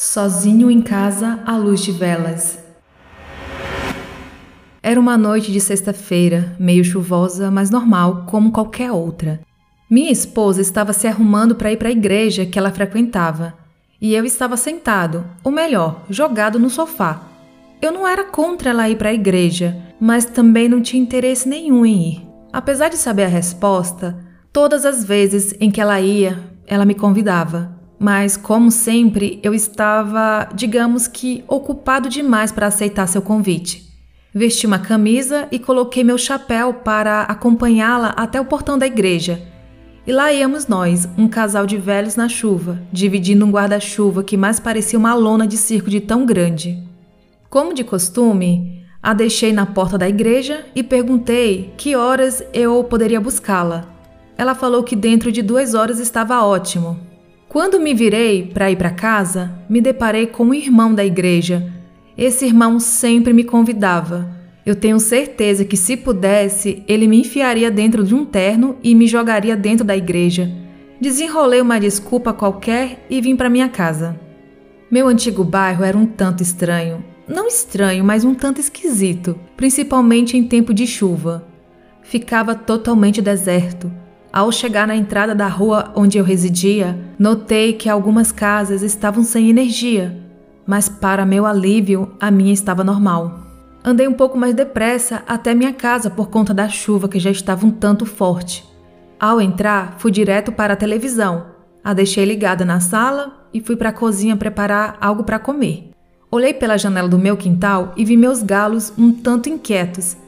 Sozinho em casa à luz de velas. Era uma noite de sexta-feira, meio chuvosa, mas normal, como qualquer outra. Minha esposa estava se arrumando para ir para a igreja que ela frequentava, e eu estava sentado, ou melhor, jogado no sofá. Eu não era contra ela ir para a igreja, mas também não tinha interesse nenhum em ir. Apesar de saber a resposta, todas as vezes em que ela ia, ela me convidava. Mas, como sempre, eu estava, digamos que, ocupado demais para aceitar seu convite. Vesti uma camisa e coloquei meu chapéu para acompanhá-la até o portão da igreja. E lá íamos nós, um casal de velhos na chuva, dividindo um guarda-chuva que mais parecia uma lona de circo de tão grande. Como de costume, a deixei na porta da igreja e perguntei que horas eu poderia buscá-la. Ela falou que dentro de duas horas estava ótimo, quando me virei para ir para casa, me deparei com um irmão da igreja. Esse irmão sempre me convidava. Eu tenho certeza que, se pudesse, ele me enfiaria dentro de um terno e me jogaria dentro da igreja. Desenrolei uma desculpa qualquer e vim para minha casa. Meu antigo bairro era um tanto estranho. Não estranho, mas um tanto esquisito, principalmente em tempo de chuva. Ficava totalmente deserto. Ao chegar na entrada da rua onde eu residia, notei que algumas casas estavam sem energia, mas para meu alívio, a minha estava normal. Andei um pouco mais depressa até minha casa por conta da chuva que já estava um tanto forte. Ao entrar, fui direto para a televisão. A deixei ligada na sala e fui para a cozinha preparar algo para comer. Olhei pela janela do meu quintal e vi meus galos um tanto inquietos.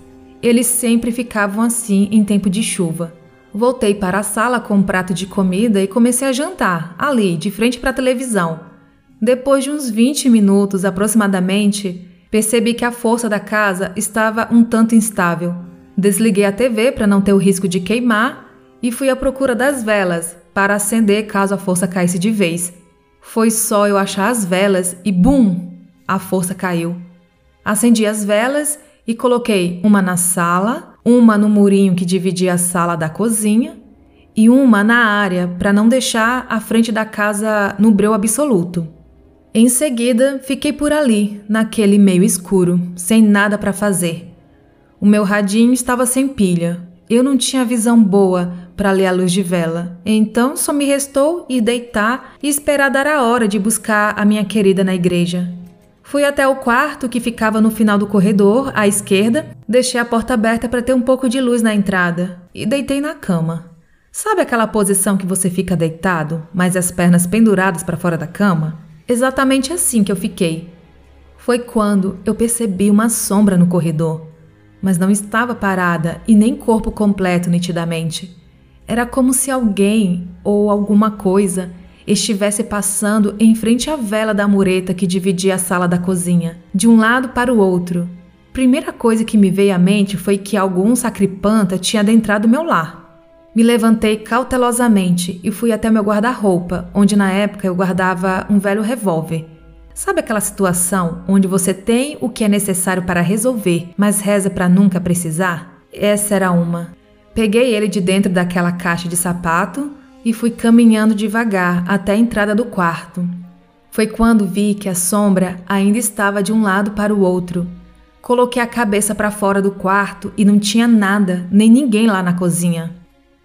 Eles sempre ficavam assim em tempo de chuva. Voltei para a sala com um prato de comida e comecei a jantar, ali, de frente para a televisão. Depois de uns 20 minutos aproximadamente, percebi que a força da casa estava um tanto instável. Desliguei a TV para não ter o risco de queimar e fui à procura das velas para acender caso a força caísse de vez. Foi só eu achar as velas e bum! A força caiu. Acendi as velas e coloquei uma na sala, uma no murinho que dividia a sala da cozinha e uma na área para não deixar a frente da casa no breu absoluto. Em seguida, fiquei por ali, naquele meio escuro, sem nada para fazer. O meu radinho estava sem pilha. Eu não tinha visão boa para ler a luz de vela, então só me restou ir deitar e esperar dar a hora de buscar a minha querida na igreja. Fui até o quarto que ficava no final do corredor, à esquerda, deixei a porta aberta para ter um pouco de luz na entrada e deitei na cama. Sabe aquela posição que você fica deitado, mas as pernas penduradas para fora da cama? Exatamente assim que eu fiquei. Foi quando eu percebi uma sombra no corredor, mas não estava parada e nem corpo completo nitidamente. Era como se alguém ou alguma coisa estivesse passando em frente à vela da mureta que dividia a sala da cozinha, de um lado para o outro. Primeira coisa que me veio à mente foi que algum sacripanta tinha adentrado meu lar. Me levantei cautelosamente e fui até meu guarda-roupa, onde na época eu guardava um velho revólver. Sabe aquela situação onde você tem o que é necessário para resolver, mas reza para nunca precisar? Essa era uma. Peguei ele de dentro daquela caixa de sapato e fui caminhando devagar até a entrada do quarto. Foi quando vi que a sombra ainda estava de um lado para o outro. Coloquei a cabeça para fora do quarto e não tinha nada, nem ninguém lá na cozinha.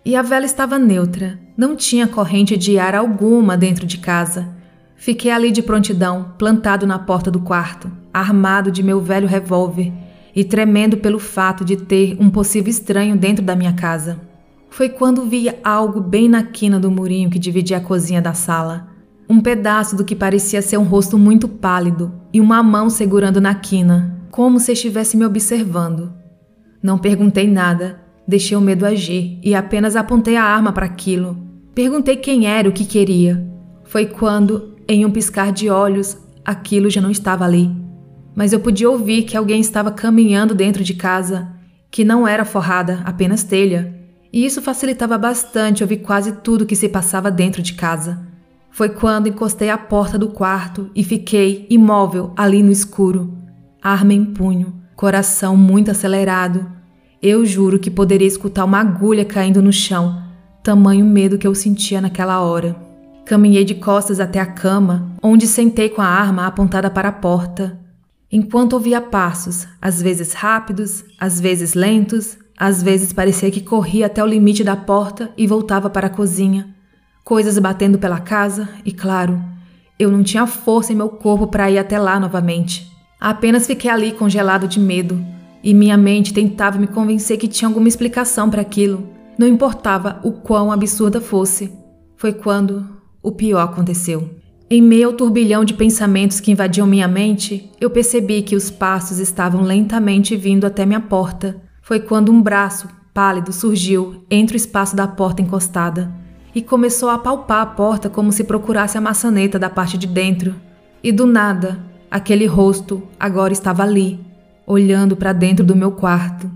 E a vela estava neutra, não tinha corrente de ar alguma dentro de casa. Fiquei ali de prontidão, plantado na porta do quarto, armado de meu velho revólver e tremendo pelo fato de ter um possível estranho dentro da minha casa foi quando vi algo bem na quina do murinho que dividia a cozinha da sala. Um pedaço do que parecia ser um rosto muito pálido e uma mão segurando na quina, como se estivesse me observando. Não perguntei nada, deixei o medo agir e apenas apontei a arma para aquilo. Perguntei quem era, o que queria. Foi quando, em um piscar de olhos, aquilo já não estava ali. Mas eu podia ouvir que alguém estava caminhando dentro de casa, que não era forrada, apenas telha e isso facilitava bastante ouvir quase tudo que se passava dentro de casa. Foi quando encostei a porta do quarto e fiquei imóvel ali no escuro, arma em punho, coração muito acelerado. Eu juro que poderia escutar uma agulha caindo no chão, tamanho medo que eu sentia naquela hora. Caminhei de costas até a cama, onde sentei com a arma apontada para a porta. Enquanto ouvia passos, às vezes rápidos, às vezes lentos, às vezes parecia que corria até o limite da porta e voltava para a cozinha. Coisas batendo pela casa e, claro, eu não tinha força em meu corpo para ir até lá novamente. Apenas fiquei ali congelado de medo e minha mente tentava me convencer que tinha alguma explicação para aquilo. Não importava o quão absurda fosse. Foi quando o pior aconteceu. Em meio ao turbilhão de pensamentos que invadiam minha mente, eu percebi que os passos estavam lentamente vindo até minha porta. Foi quando um braço pálido surgiu entre o espaço da porta encostada e começou a palpar a porta como se procurasse a maçaneta da parte de dentro. E do nada, aquele rosto agora estava ali, olhando para dentro do meu quarto.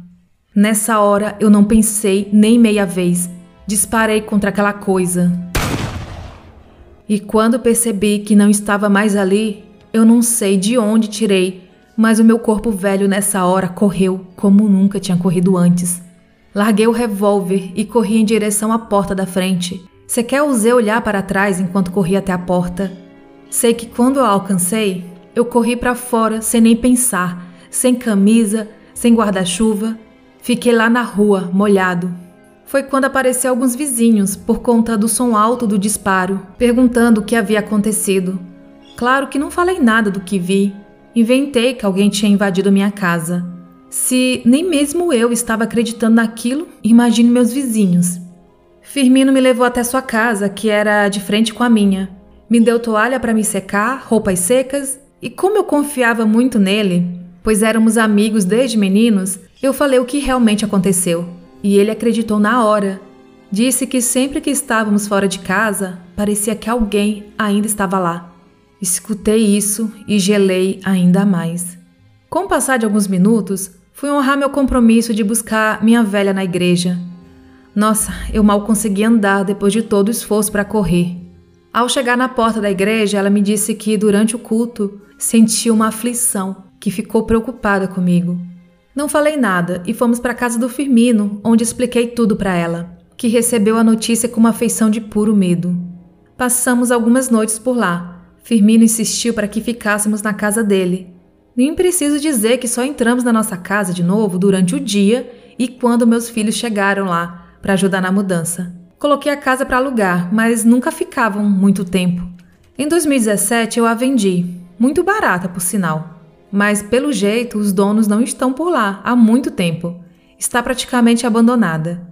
Nessa hora eu não pensei nem meia vez, disparei contra aquela coisa. E quando percebi que não estava mais ali, eu não sei de onde tirei mas o meu corpo velho nessa hora correu como nunca tinha corrido antes. Larguei o revólver e corri em direção à porta da frente. Sequer ousei olhar para trás enquanto corria até a porta. Sei que quando a alcancei, eu corri para fora sem nem pensar, sem camisa, sem guarda-chuva. Fiquei lá na rua, molhado. Foi quando apareceram alguns vizinhos, por conta do som alto do disparo, perguntando o que havia acontecido. Claro que não falei nada do que vi, Inventei que alguém tinha invadido minha casa. Se nem mesmo eu estava acreditando naquilo, imagine meus vizinhos. Firmino me levou até sua casa, que era de frente com a minha. Me deu toalha para me secar, roupas secas, e como eu confiava muito nele, pois éramos amigos desde meninos, eu falei o que realmente aconteceu. E ele acreditou na hora. Disse que sempre que estávamos fora de casa, parecia que alguém ainda estava lá. Escutei isso e gelei ainda mais. Com o passar de alguns minutos, fui honrar meu compromisso de buscar minha velha na igreja. Nossa, eu mal consegui andar depois de todo o esforço para correr. Ao chegar na porta da igreja, ela me disse que durante o culto sentia uma aflição, que ficou preocupada comigo. Não falei nada e fomos para a casa do Firmino, onde expliquei tudo para ela, que recebeu a notícia com uma afeição de puro medo. Passamos algumas noites por lá, Firmino insistiu para que ficássemos na casa dele. Nem preciso dizer que só entramos na nossa casa de novo durante o dia e quando meus filhos chegaram lá para ajudar na mudança. Coloquei a casa para alugar, mas nunca ficavam muito tempo. Em 2017 eu a vendi, muito barata por sinal. Mas pelo jeito os donos não estão por lá há muito tempo. Está praticamente abandonada.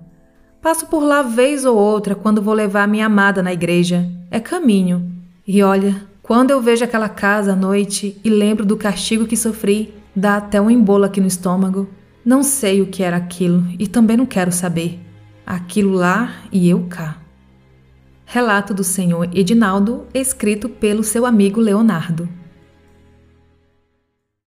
Passo por lá vez ou outra quando vou levar minha amada na igreja. É caminho. E olha, quando eu vejo aquela casa à noite e lembro do castigo que sofri, dá até um embolo aqui no estômago. Não sei o que era aquilo e também não quero saber. Aquilo lá e eu cá. Relato do senhor Edinaldo, escrito pelo seu amigo Leonardo.